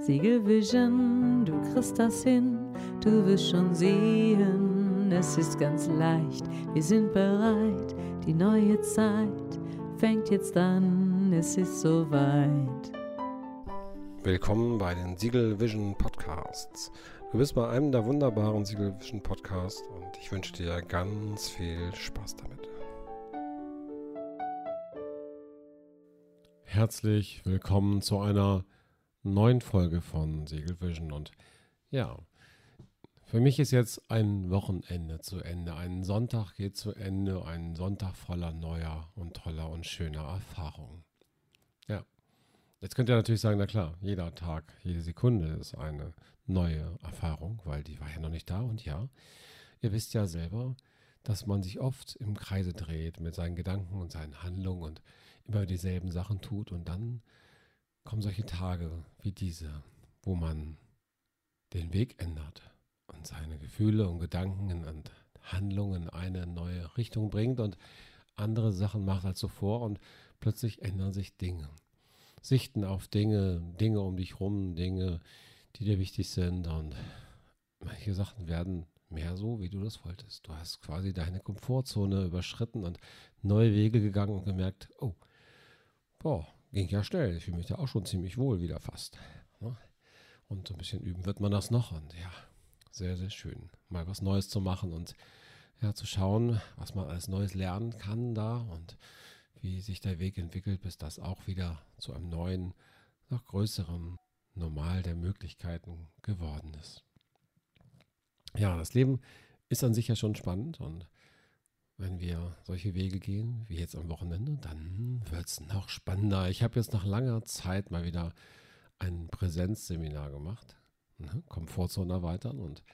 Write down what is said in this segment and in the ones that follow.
Siegelvision, du kriegst das hin, du wirst schon sehen, es ist ganz leicht, wir sind bereit, die neue Zeit fängt jetzt an, es ist soweit. Willkommen bei den Siegel Vision Podcasts. Du bist bei einem der wunderbaren Siegel Vision Podcasts und ich wünsche dir ganz viel Spaß damit. Herzlich willkommen zu einer neuen Folge von Siegel Vision und ja, für mich ist jetzt ein Wochenende zu Ende. Ein Sonntag geht zu Ende, ein Sonntag voller neuer und toller und schöner Erfahrungen. Ja, jetzt könnt ihr natürlich sagen, na klar, jeder Tag, jede Sekunde ist eine neue Erfahrung, weil die war ja noch nicht da und ja, ihr wisst ja selber, dass man sich oft im Kreise dreht mit seinen Gedanken und seinen Handlungen und immer dieselben Sachen tut und dann kommen solche Tage wie diese, wo man den Weg ändert und seine Gefühle und Gedanken und Handlungen in eine neue Richtung bringt und andere Sachen macht als zuvor und plötzlich ändern sich Dinge. Sichten auf Dinge, Dinge um dich rum, Dinge, die dir wichtig sind und manche Sachen werden mehr so, wie du das wolltest. Du hast quasi deine Komfortzone überschritten und neue Wege gegangen und gemerkt, oh, boah, ging ja schnell. Ich fühle mich da auch schon ziemlich wohl wieder fast. Ne? Und so ein bisschen üben wird man das noch. Und ja, sehr, sehr schön, mal was Neues zu machen und ja, zu schauen, was man alles Neues lernen kann da und wie sich der Weg entwickelt, bis das auch wieder zu einem neuen, noch größeren Normal der Möglichkeiten geworden ist. Ja, das Leben ist an sich ja schon spannend und wenn wir solche Wege gehen, wie jetzt am Wochenende, dann wird es noch spannender. Ich habe jetzt nach langer Zeit mal wieder ein Präsenzseminar gemacht, ne? Komfortzone erweitern und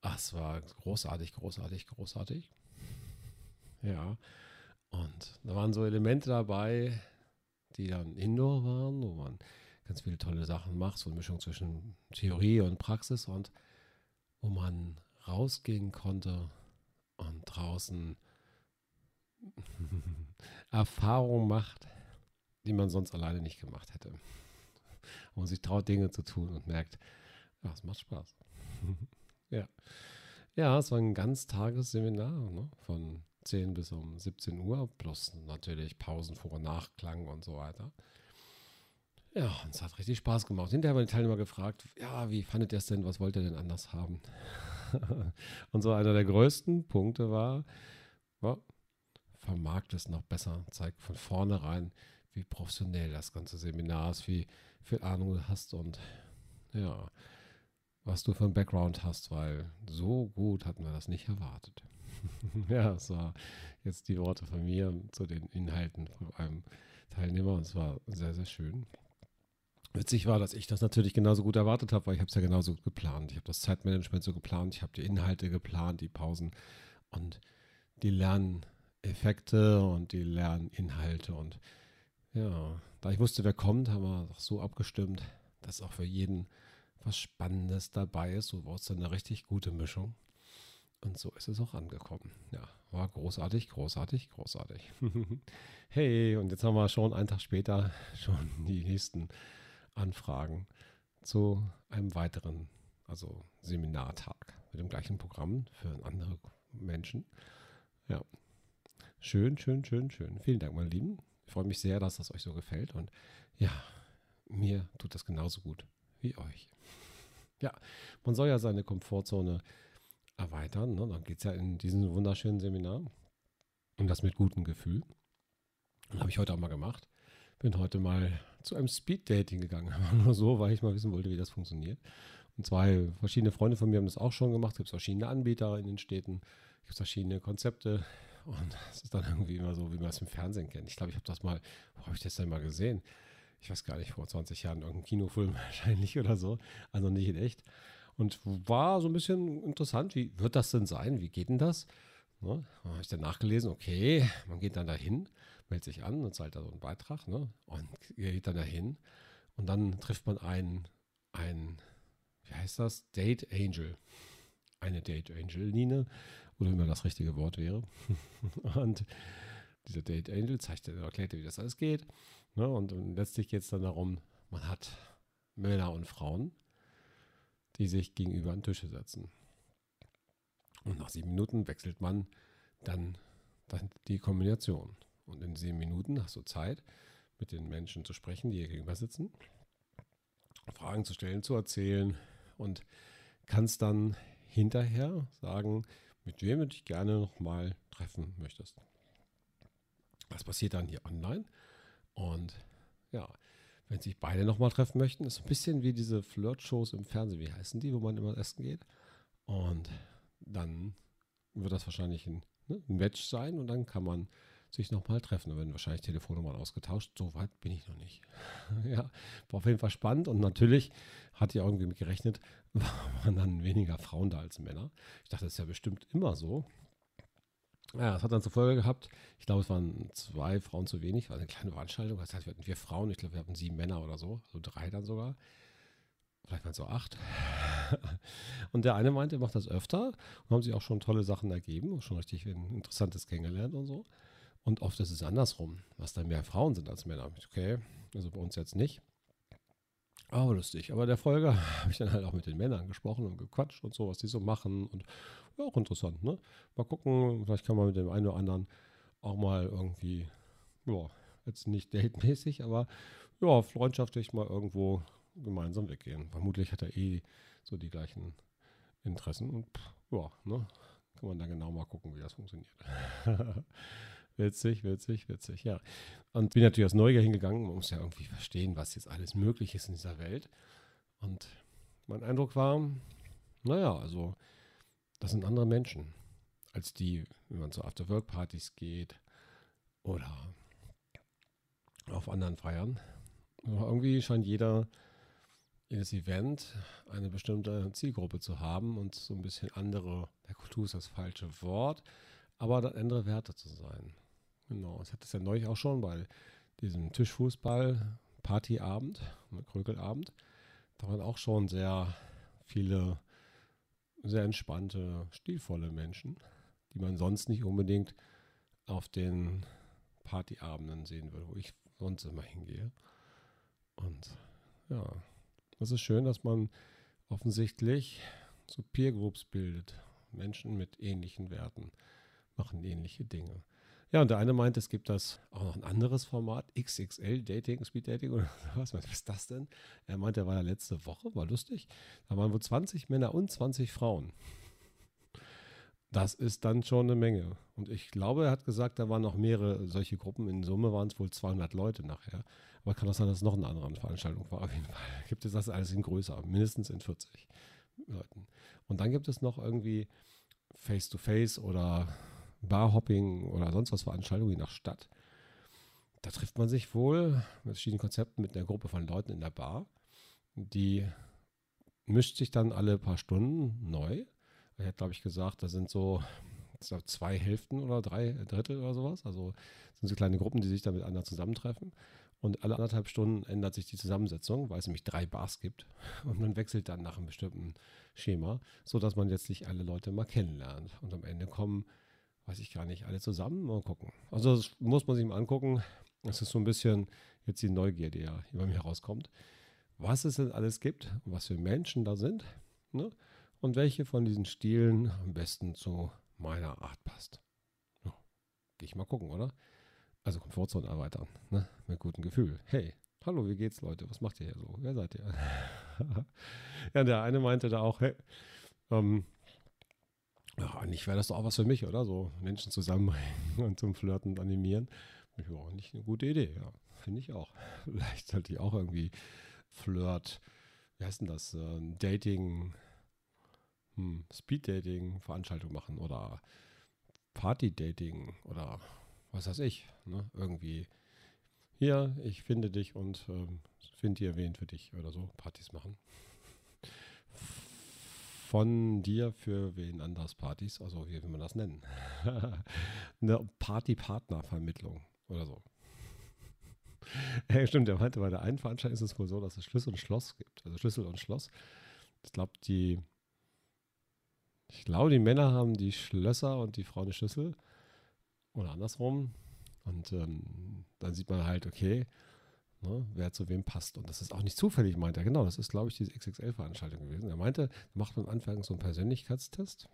ach, es war großartig, großartig, großartig. Ja, und da waren so Elemente dabei, die dann Indoor waren, wo man ganz viele tolle Sachen macht, so eine Mischung zwischen Theorie und Praxis und wo man rausgehen konnte und draußen Erfahrung macht, die man sonst alleine nicht gemacht hätte. Und sich traut, Dinge zu tun und merkt, ja, es macht Spaß. ja. Ja, es war ein Ganztagesseminar ne? von 10 bis um 17 Uhr, plus natürlich Pausen, Vor- und Nachklang und so weiter. Ja, und es hat richtig Spaß gemacht. Hinterher haben die Teilnehmer gefragt, ja, wie fandet ihr es denn, was wollt ihr denn anders haben? und so einer der größten Punkte war, war vermarkt es noch besser, zeigt von vornherein, wie professionell das ganze Seminar ist, wie viel Ahnung du hast und ja, was du für einen Background hast, weil so gut hatten wir das nicht erwartet. ja, es war jetzt die Worte von mir zu den Inhalten von einem Teilnehmer und es war sehr, sehr schön. Witzig war, dass ich das natürlich genauso gut erwartet habe, weil ich habe es ja genauso geplant. Ich habe das Zeitmanagement so geplant, ich habe die Inhalte geplant, die Pausen und die Lernen Effekte und die Lerninhalte. Und ja, da ich wusste, wer kommt, haben wir doch so abgestimmt, dass auch für jeden was Spannendes dabei ist. So war es dann eine richtig gute Mischung. Und so ist es auch angekommen. Ja, war großartig, großartig, großartig. hey, und jetzt haben wir schon einen Tag später schon die nächsten Anfragen zu einem weiteren, also Seminartag mit dem gleichen Programm für andere Menschen. Schön, schön, schön, schön. Vielen Dank, meine Lieben. Ich freue mich sehr, dass das euch so gefällt. Und ja, mir tut das genauso gut wie euch. Ja, man soll ja seine Komfortzone erweitern. Ne? Dann geht es ja in diesem wunderschönen Seminar. Und das mit gutem Gefühl. Habe ich heute auch mal gemacht. Bin heute mal zu einem Speed-Dating gegangen. Nur so, weil ich mal wissen wollte, wie das funktioniert. Und zwei verschiedene Freunde von mir haben das auch schon gemacht. Es gibt verschiedene Anbieter in den Städten. Es gibt verschiedene Konzepte. Und es ist dann irgendwie immer so, wie man es im Fernsehen kennt. Ich glaube, ich habe das mal, wo habe ich das denn mal gesehen? Ich weiß gar nicht, vor 20 Jahren irgendein Kinofilm wahrscheinlich oder so. Also nicht in echt. Und war so ein bisschen interessant, wie wird das denn sein? Wie geht denn das? Ne? Habe ich dann nachgelesen, okay, man geht dann dahin, meldet sich an und zahlt da so einen Beitrag ne? und geht dann dahin und dann trifft man einen, einen, wie heißt das? Date Angel eine Date Angel Nine oder wie man das richtige Wort wäre. und dieser Date Angel zeigt, erklärt dir, wie das alles geht. Ne? Und, und letztlich geht es dann darum, man hat Männer und Frauen, die sich gegenüber an Tische setzen. Und nach sieben Minuten wechselt man dann, dann die Kombination. Und in sieben Minuten hast du Zeit, mit den Menschen zu sprechen, die hier gegenüber sitzen, Fragen zu stellen, zu erzählen und kannst dann hinterher sagen, mit wem du dich gerne nochmal treffen möchtest. Das passiert dann hier online. Und ja, wenn sich beide nochmal treffen möchten, ist ein bisschen wie diese Flirt-Shows im Fernsehen. Wie heißen die, wo man immer essen geht? Und dann wird das wahrscheinlich ein, ne, ein Match sein und dann kann man sich nochmal treffen. Da werden wahrscheinlich Telefonnummern ausgetauscht. So weit bin ich noch nicht. ja, war auf jeden Fall spannend und natürlich hat ja irgendwie mit gerechnet, waren dann weniger Frauen da als Männer. Ich dachte, das ist ja bestimmt immer so. Ja, das hat dann zur Folge gehabt, ich glaube, es waren zwei Frauen zu wenig, war eine kleine Veranstaltung. Das heißt, wir hatten vier Frauen, ich glaube, wir hatten sieben Männer oder so, also drei dann sogar. Vielleicht waren es so acht. Und der eine meinte, er macht das öfter und haben sich auch schon tolle Sachen ergeben, schon richtig ein interessantes kennengelernt und so. Und oft ist es andersrum, was dann mehr Frauen sind als Männer. Okay, also bei uns jetzt nicht. Aber lustig. Aber der Folge habe ich dann halt auch mit den Männern gesprochen und gequatscht und so, was die so machen. Und ja, auch interessant, ne? Mal gucken, vielleicht kann man mit dem einen oder anderen auch mal irgendwie, ja, jetzt nicht datemäßig, aber ja, freundschaftlich mal irgendwo gemeinsam weggehen. Vermutlich hat er eh so die gleichen Interessen und ja, ne? Kann man da genau mal gucken, wie das funktioniert. Witzig, witzig, witzig, ja. Und bin natürlich aus Neugier hingegangen. Man muss ja irgendwie verstehen, was jetzt alles möglich ist in dieser Welt. Und mein Eindruck war, naja, also, das sind andere Menschen als die, wenn man zu After-Work-Partys geht oder auf anderen Feiern. Aber irgendwie scheint jeder, jedes Event eine bestimmte Zielgruppe zu haben und so ein bisschen andere, der Kultur ist das falsche Wort, aber andere Werte zu sein. Genau, ich hatte es ja neulich auch schon bei diesem Tischfußball-Partyabend, Krökelabend. Da waren auch schon sehr viele sehr entspannte, stilvolle Menschen, die man sonst nicht unbedingt auf den Partyabenden sehen würde, wo ich sonst immer hingehe. Und ja, es ist schön, dass man offensichtlich so Peer Groups bildet. Menschen mit ähnlichen Werten machen ähnliche Dinge. Ja, und der eine meint, es gibt das auch noch ein anderes Format, XXL Dating, Speed Dating oder was, was ist das denn? Er meint, er war da letzte Woche, war lustig. Da waren wohl 20 Männer und 20 Frauen. Das ist dann schon eine Menge. Und ich glaube, er hat gesagt, da waren noch mehrere solche Gruppen. In Summe waren es wohl 200 Leute nachher. Aber kann auch sein, dass es noch eine andere Veranstaltung war. Auf jeden Fall gibt es das alles in größer, mindestens in 40 Leuten. Und dann gibt es noch irgendwie Face-to-Face -face oder Barhopping oder sonst was Veranstaltungen je nach Stadt. Da trifft man sich wohl mit verschiedenen Konzepten mit einer Gruppe von Leuten in der Bar. Die mischt sich dann alle paar Stunden neu. Ich hätte, glaube ich, gesagt, da sind so zwei Hälften oder drei Drittel oder sowas. Also sind so kleine Gruppen, die sich dann miteinander zusammentreffen. Und alle anderthalb Stunden ändert sich die Zusammensetzung, weil es nämlich drei Bars gibt. Und man wechselt dann nach einem bestimmten Schema, sodass man letztlich alle Leute mal kennenlernt. Und am Ende kommen weiß ich gar nicht, alle zusammen. Mal gucken. Also das muss man sich mal angucken. Das ist so ein bisschen jetzt die Neugier, die ja über mir herauskommt. Was es denn alles gibt und was für Menschen da sind ne? und welche von diesen Stilen am besten zu meiner Art passt. Ja, Gehe ich mal gucken, oder? Also Komfortzone erweitern, ne? mit gutem Gefühl. Hey, hallo, wie geht's, Leute? Was macht ihr hier so? Wer seid ihr? ja, der eine meinte da auch, hey, ähm, ja, eigentlich wäre das doch auch was für mich, oder? So Menschen zusammenbringen und zum Flirten animieren. Ich auch nicht eine gute Idee, ja. Finde ich auch. Vielleicht sollte ich auch irgendwie Flirt, wie heißt denn das? Äh, Dating, hm, Speed-Dating Veranstaltung machen oder Party-Dating oder was weiß ich. Ne? Irgendwie hier, ich finde dich und ähm, finde dir wen für dich oder so. Partys machen von dir für wen anders Partys, also wie will man das nennen? Eine Party-Partner-Vermittlung oder so. ja, stimmt, der meinte, bei der einen Veranstaltung ist es wohl so, dass es Schlüssel und Schloss gibt. Also Schlüssel und Schloss. Ich glaube, die, ich die Männer haben die Schlösser und die Frauen die Schlüssel. Oder andersrum. Und ähm, dann sieht man halt, okay, ne, wer zu wem passt. Und das ist auch nicht zufällig, meint er. Genau, das ist, glaube ich, diese XXL-Veranstaltung gewesen. Er meinte, macht man am Anfang so einen Persönlichkeitstest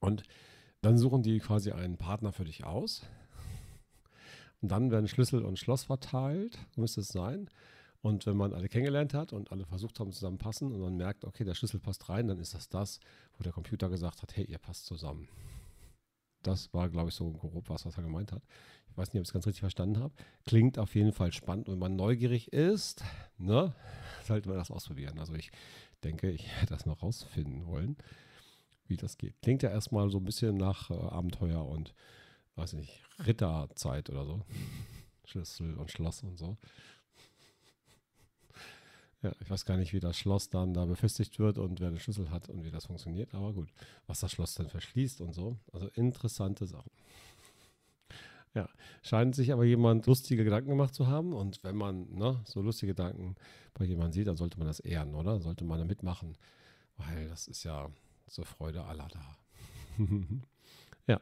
und dann suchen die quasi einen Partner für dich aus. Und dann werden Schlüssel und Schloss verteilt, müsste es sein. Und wenn man alle kennengelernt hat und alle versucht haben zusammenpassen und man merkt, okay, der Schlüssel passt rein, dann ist das das, wo der Computer gesagt hat, hey, ihr passt zusammen. Das war, glaube ich, so grob was, was er gemeint hat. Ich weiß nicht, ob ich es ganz richtig verstanden habe. Klingt auf jeden Fall spannend. Wenn man neugierig ist, ne, sollte man das ausprobieren. Also ich denke, ich hätte das mal rausfinden wollen, wie das geht. Klingt ja erstmal so ein bisschen nach äh, Abenteuer und, weiß nicht, Ritterzeit oder so. Schlüssel und Schloss und so. Ja, ich weiß gar nicht, wie das Schloss dann da befestigt wird und wer den Schlüssel hat und wie das funktioniert, aber gut, was das Schloss dann verschließt und so. Also interessante Sachen. Ja, scheint sich aber jemand lustige Gedanken gemacht zu haben und wenn man ne, so lustige Gedanken bei jemandem sieht, dann sollte man das ehren, oder? Sollte man da mitmachen, weil das ist ja zur Freude aller da. ja.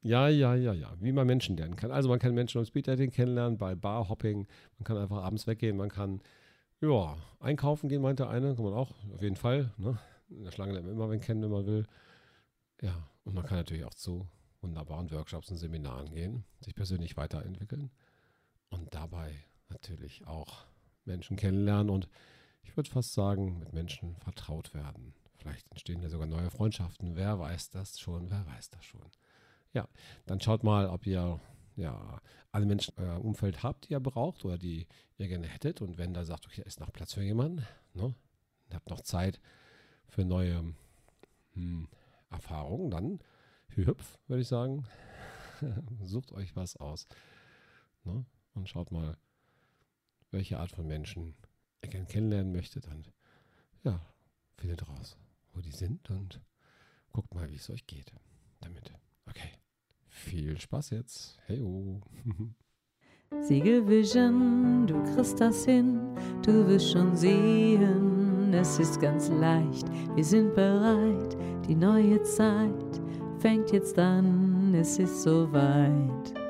Ja, ja, ja, ja. Wie man Menschen lernen kann. Also man kann Menschen beim Speeddating kennenlernen, bei Barhopping. Man kann einfach abends weggehen. Man kann ja, einkaufen gehen, meinte eine, kann man auch, auf jeden Fall. Ne? In der Schlange lernt man immer wen kennen, wenn man will. Ja, und man kann natürlich auch zu wunderbaren Workshops und Seminaren gehen, sich persönlich weiterentwickeln und dabei natürlich auch Menschen kennenlernen und ich würde fast sagen, mit Menschen vertraut werden. Vielleicht entstehen ja sogar neue Freundschaften. Wer weiß das schon? Wer weiß das schon? Ja, dann schaut mal, ob ihr ja, alle Menschen im Umfeld habt, die ihr braucht oder die ihr gerne hättet. Und wenn da sagt, okay, ist noch Platz für jemanden, ne? habt noch Zeit für neue hm, Erfahrungen, dann hüpf, würde ich sagen. Sucht euch was aus. Ne? Und schaut mal, welche Art von Menschen ihr gerne kennenlernen möchtet. Und ja, findet raus, wo die sind und guckt mal, wie es euch geht damit. Okay. Viel Spaß jetzt. Heyo. Siegelvision, du kriegst das hin, du wirst schon sehen, es ist ganz leicht, wir sind bereit, die neue Zeit fängt jetzt an, es ist soweit.